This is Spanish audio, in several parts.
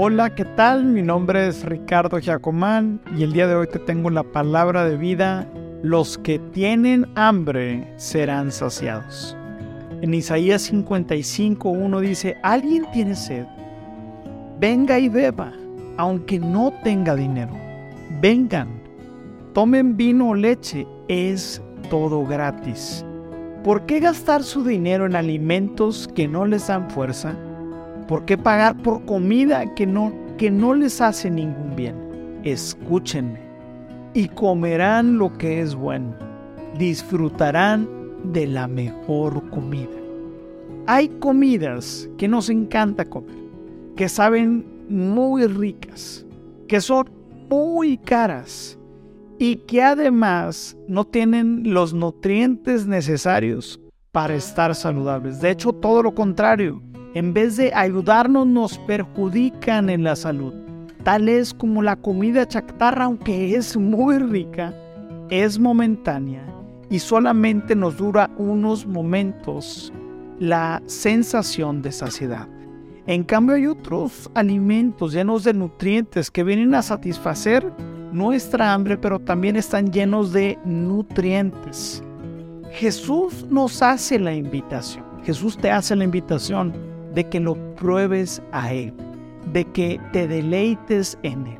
Hola, ¿qué tal? Mi nombre es Ricardo Giacomán y el día de hoy te tengo la palabra de vida. Los que tienen hambre serán saciados. En Isaías 55.1 dice, alguien tiene sed, venga y beba, aunque no tenga dinero. Vengan, tomen vino o leche, es todo gratis. ¿Por qué gastar su dinero en alimentos que no les dan fuerza? ¿Por qué pagar por comida que no, que no les hace ningún bien? Escúchenme y comerán lo que es bueno. Disfrutarán de la mejor comida. Hay comidas que nos encanta comer, que saben muy ricas, que son muy caras y que además no tienen los nutrientes necesarios para estar saludables. De hecho, todo lo contrario en vez de ayudarnos, nos perjudican en la salud. Tal es como la comida chatarra, aunque es muy rica, es momentánea y solamente nos dura unos momentos la sensación de saciedad. En cambio hay otros alimentos llenos de nutrientes que vienen a satisfacer nuestra hambre, pero también están llenos de nutrientes. Jesús nos hace la invitación. Jesús te hace la invitación de que lo pruebes a Él, de que te deleites en Él,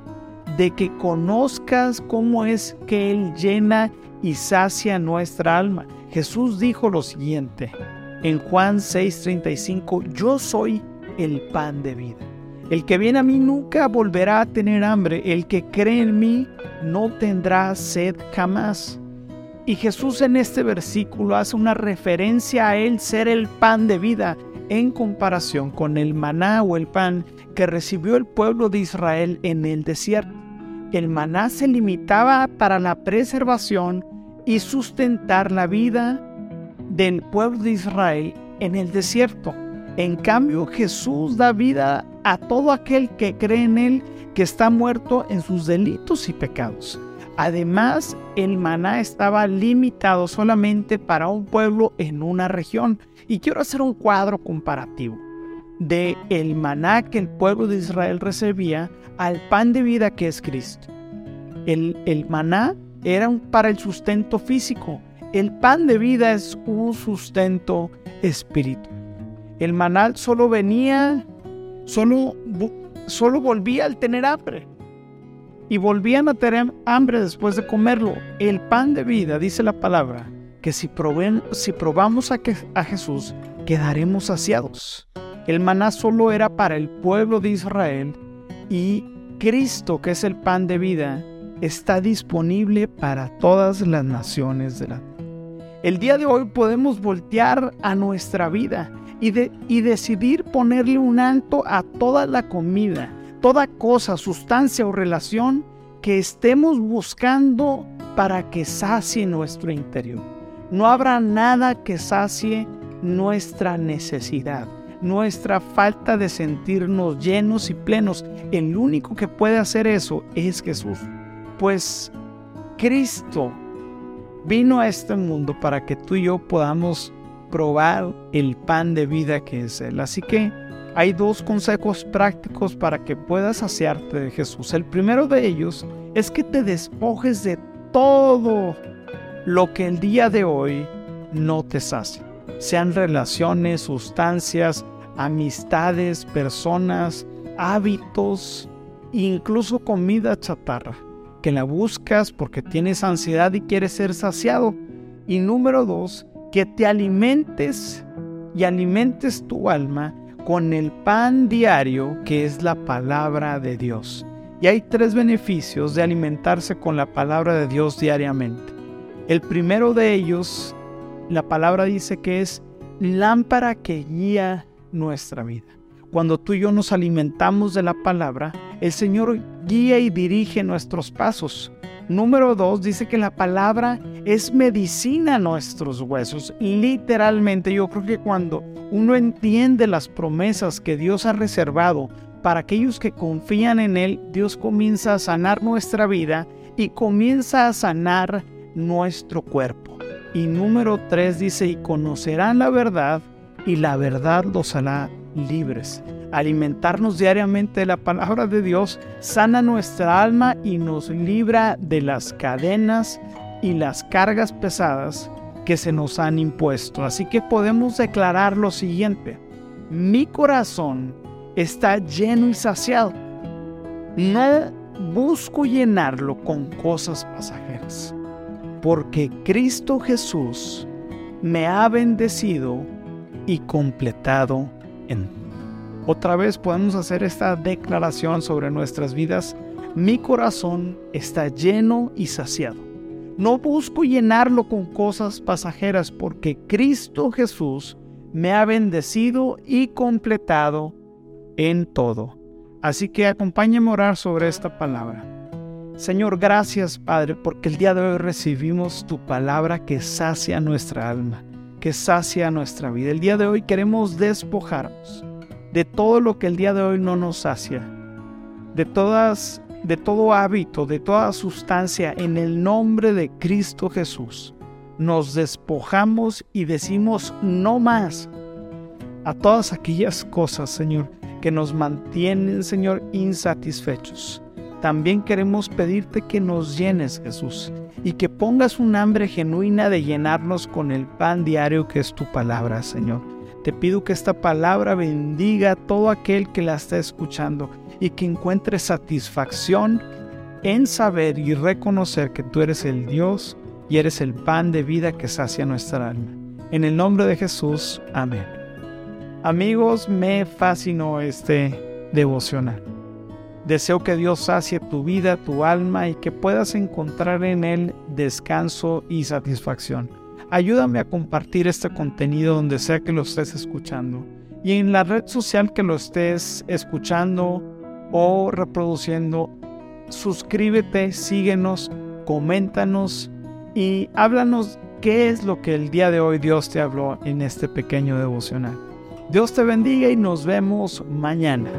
de que conozcas cómo es que Él llena y sacia nuestra alma. Jesús dijo lo siguiente en Juan 6:35, yo soy el pan de vida. El que viene a mí nunca volverá a tener hambre, el que cree en mí no tendrá sed jamás. Y Jesús en este versículo hace una referencia a Él ser el pan de vida, en comparación con el maná o el pan que recibió el pueblo de Israel en el desierto. El maná se limitaba para la preservación y sustentar la vida del pueblo de Israel en el desierto. En cambio, Jesús da vida a todo aquel que cree en Él, que está muerto en sus delitos y pecados. Además, el maná estaba limitado solamente para un pueblo en una región. Y quiero hacer un cuadro comparativo de el maná que el pueblo de Israel recibía al pan de vida que es Cristo. El, el maná era para el sustento físico. El pan de vida es un sustento espiritual. El maná solo venía, solo, solo volvía al tener hambre y volvían a tener hambre después de comerlo. El pan de vida, dice la palabra, que si, si probamos a, Jesús, quedaremos saciados. El maná solo era para el pueblo de Israel y Cristo, que es el pan de vida, está disponible para todas las naciones de la. El día de hoy podemos voltear a nuestra vida y, de, y decidir ponerle un alto a toda la comida, toda cosa, sustancia o relación que estemos buscando para que sacie nuestro interior. No habrá nada que sacie nuestra necesidad, nuestra falta de sentirnos llenos y plenos. El único que puede hacer eso es Jesús. Pues Cristo vino a este mundo para que tú y yo podamos probar el pan de vida que es Él. Así que hay dos consejos prácticos para que puedas saciarte de Jesús. El primero de ellos es que te despojes de todo lo que el día de hoy no te sacia. Sean relaciones, sustancias, amistades, personas, hábitos, incluso comida chatarra, que la buscas porque tienes ansiedad y quieres ser saciado. Y número dos, que te alimentes y alimentes tu alma con el pan diario que es la palabra de Dios. Y hay tres beneficios de alimentarse con la palabra de Dios diariamente. El primero de ellos, la palabra dice que es lámpara que guía nuestra vida. Cuando tú y yo nos alimentamos de la palabra, el Señor guía y dirige nuestros pasos. Número dos, dice que la palabra es medicina a nuestros huesos. Literalmente, yo creo que cuando uno entiende las promesas que Dios ha reservado para aquellos que confían en Él, Dios comienza a sanar nuestra vida y comienza a sanar nuestro cuerpo. Y número tres dice, y conocerán la verdad y la verdad los hará libres. Alimentarnos diariamente de la palabra de Dios, sana nuestra alma y nos libra de las cadenas y las cargas pesadas que se nos han impuesto. Así que podemos declarar lo siguiente, mi corazón está lleno y saciado. No busco llenarlo con cosas pasajeras, porque Cristo Jesús me ha bendecido y completado en otra vez podemos hacer esta declaración sobre nuestras vidas. Mi corazón está lleno y saciado. No busco llenarlo con cosas pasajeras porque Cristo Jesús me ha bendecido y completado en todo. Así que acompáñame a orar sobre esta palabra. Señor, gracias Padre, porque el día de hoy recibimos tu palabra que sacia nuestra alma, que sacia nuestra vida. El día de hoy queremos despojarnos de todo lo que el día de hoy no nos sacia, de todas de todo hábito, de toda sustancia en el nombre de Cristo Jesús. Nos despojamos y decimos no más a todas aquellas cosas, Señor, que nos mantienen, Señor, insatisfechos. También queremos pedirte que nos llenes, Jesús, y que pongas un hambre genuina de llenarnos con el pan diario que es tu palabra, Señor. Te pido que esta palabra bendiga a todo aquel que la está escuchando y que encuentre satisfacción en saber y reconocer que tú eres el Dios y eres el pan de vida que sacia nuestra alma. En el nombre de Jesús, amén. Amigos, me fascinó este devocional. Deseo que Dios sacie tu vida, tu alma y que puedas encontrar en Él descanso y satisfacción. Ayúdame a compartir este contenido donde sea que lo estés escuchando. Y en la red social que lo estés escuchando o reproduciendo, suscríbete, síguenos, coméntanos y háblanos qué es lo que el día de hoy Dios te habló en este pequeño devocional. Dios te bendiga y nos vemos mañana.